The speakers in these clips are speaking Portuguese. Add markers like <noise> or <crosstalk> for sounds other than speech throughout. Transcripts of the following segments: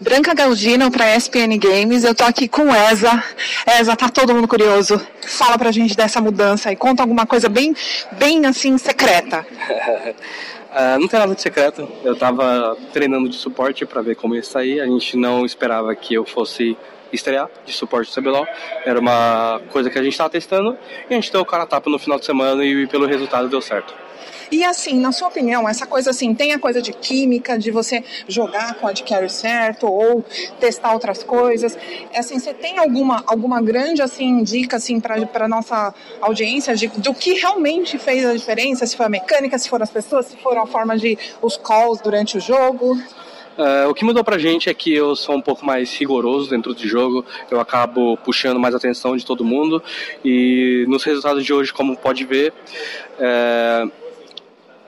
Branca Galdino para ESPN Games. Eu tô aqui com Eza. Eza, tá todo mundo curioso. Fala pra gente dessa mudança e conta alguma coisa bem, bem assim secreta. uh, <laughs> não tem nada de secreto. Eu tava treinando de suporte para ver como ia sair. A gente não esperava que eu fosse estrear de suporte do CBLOL. Era uma coisa que a gente estava testando e a gente deu o cara tapa no final de semana e pelo resultado deu certo. E assim, na sua opinião, essa coisa assim, tem a coisa de química, de você jogar com a de certo ou testar outras coisas. É assim, você tem alguma, alguma grande assim dica assim para nossa audiência de, do que realmente fez a diferença? Se foi a mecânica, se foram as pessoas, se foram a forma de os calls durante o jogo? Uh, o que mudou pra gente é que eu sou um pouco mais rigoroso dentro do jogo, eu acabo puxando mais atenção de todo mundo e nos resultados de hoje, como pode ver, uh,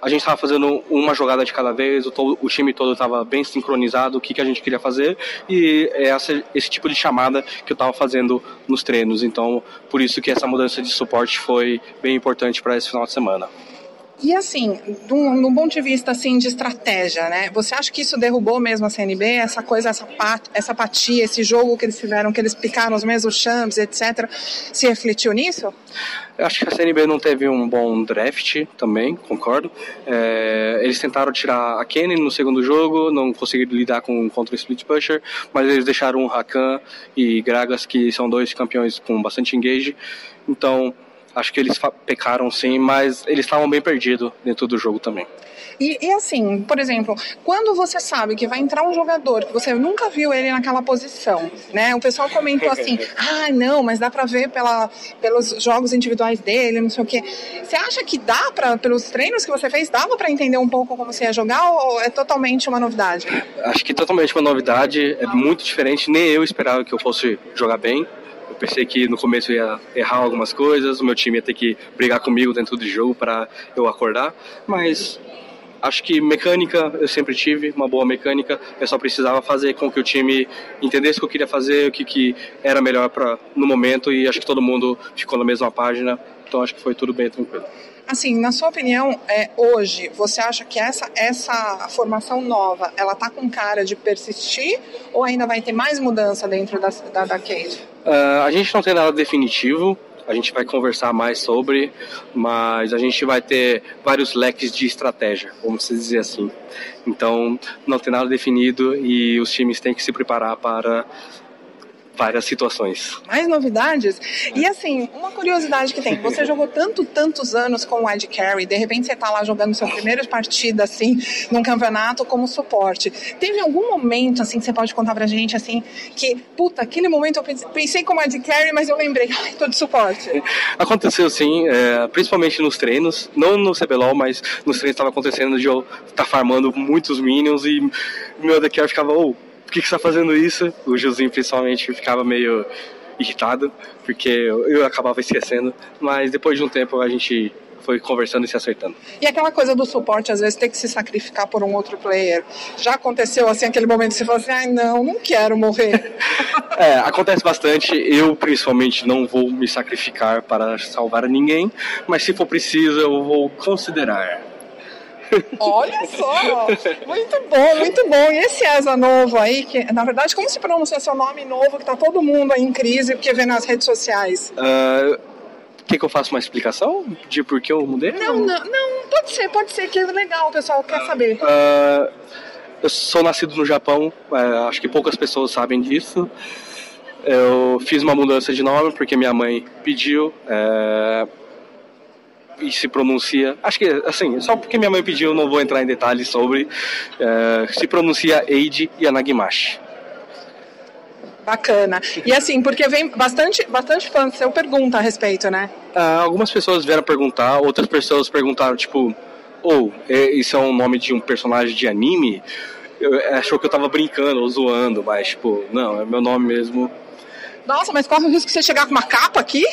a gente estava fazendo uma jogada de cada vez, o, todo, o time todo estava bem sincronizado, o que, que a gente queria fazer, e é essa, esse tipo de chamada que eu estava fazendo nos treinos. Então, por isso que essa mudança de suporte foi bem importante para esse final de semana. E assim, num, ponto de vista assim de estratégia, né? Você acha que isso derrubou mesmo a CNB? Essa coisa, essa, pat, essa apatia, esse jogo que eles fizeram, que eles picaram os mesmos champs, etc., se refletiu nisso? Eu acho que a CNB não teve um bom draft também, concordo. É, eles tentaram tirar a Kenny no segundo jogo, não conseguiram lidar com contra o Split Pusher, mas eles deixaram o Rakan e Gragas, que são dois campeões com bastante engage. Então, Acho que eles pecaram sim, mas eles estavam bem perdidos dentro do jogo também. E, e, assim, por exemplo, quando você sabe que vai entrar um jogador que você nunca viu ele naquela posição, né? O pessoal comentou assim: <laughs> ah, não, mas dá pra ver pela, pelos jogos individuais dele, não sei o quê. Você acha que dá para pelos treinos que você fez, dava para entender um pouco como você ia jogar ou é totalmente uma novidade? Acho que totalmente uma novidade, é muito diferente. Nem eu esperava que eu fosse jogar bem. Eu pensei que no começo ia errar algumas coisas, o meu time ia ter que brigar comigo dentro do jogo para eu acordar, mas acho que mecânica eu sempre tive, uma boa mecânica, eu só precisava fazer com que o time entendesse o que eu queria fazer, o que, que era melhor para no momento e acho que todo mundo ficou na mesma página, então acho que foi tudo bem tranquilo. Assim, na sua opinião, é, hoje, você acha que essa, essa formação nova, ela tá com cara de persistir ou ainda vai ter mais mudança dentro da, da, da Cade? Uh, a gente não tem nada definitivo, a gente vai conversar mais sobre, mas a gente vai ter vários leques de estratégia, vamos dizer assim. Então, não tem nada definido e os times têm que se preparar para várias situações. Mais novidades? E assim, uma curiosidade que tem, você jogou tanto, tantos anos com o Ed Carey, de repente você está lá jogando seu primeiro partida, assim, num campeonato como suporte. Teve algum momento, assim, que você pode contar pra gente, assim, que, puta, aquele momento eu pensei como Ed Carey, mas eu lembrei, ai, tô de suporte. Aconteceu sim, é, principalmente nos treinos, não no CBLOL, mas nos treinos estava acontecendo de eu estar tá farmando muitos minions e meu Ed Carey ficava, oh, por que, que você tá fazendo isso? O Josinho principalmente ficava meio irritado, porque eu acabava esquecendo, mas depois de um tempo a gente foi conversando e se acertando. E aquela coisa do suporte, às vezes, ter que se sacrificar por um outro player. Já aconteceu assim, aquele momento que você falou assim, ai não, não quero morrer. <laughs> é, acontece bastante. Eu, principalmente, não vou me sacrificar para salvar ninguém, mas se for preciso, eu vou considerar. Olha só! Muito bom, muito bom. E esse ESA novo aí, que na verdade, como se pronuncia seu nome novo, que tá todo mundo aí em crise, porque vê nas redes sociais? Uh, quer que eu faça uma explicação de por que eu mudei? Não, não, não, pode ser, pode ser, que é legal, o pessoal quer saber. Uh, eu sou nascido no Japão, uh, acho que poucas pessoas sabem disso. Eu fiz uma mudança de nome porque minha mãe pediu. Uh, e se pronuncia, acho que assim, só porque minha mãe pediu, não vou entrar em detalhes sobre, é, se pronuncia Eiji Yanagimashi. Bacana. E assim, porque vem bastante, bastante fã seu pergunta a respeito, né? Ah, algumas pessoas vieram perguntar, outras pessoas perguntaram, tipo, ou oh, isso é um nome de um personagem de anime? Eu, achou que eu tava brincando ou zoando, mas, tipo, não, é meu nome mesmo. Nossa, mas corre o risco de você chegar com uma capa aqui?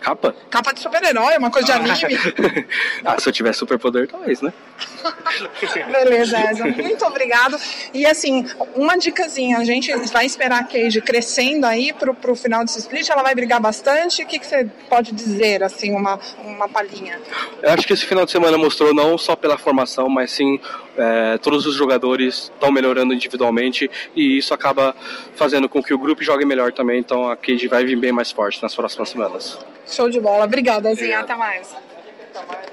Capa? Capa de super-herói, uma coisa de anime. <laughs> ah, se eu tivesse superpoder, talvez, né? <laughs> Beleza, Eza. Muito obrigado. E assim, uma dicasinha, a gente vai esperar a Cage crescendo aí pro, pro final desse split, ela vai brigar bastante. O que, que você pode dizer, assim, uma, uma palhinha? Eu acho que esse final de semana mostrou não só pela formação, mas sim é, todos os jogadores estão melhorando individualmente e isso acaba fazendo com que o grupo jogue melhor também. Então a Cage vai vir bem mais forte nas próximas semanas. Show de bola. Obrigada, Zinha. Até mais. Até mais.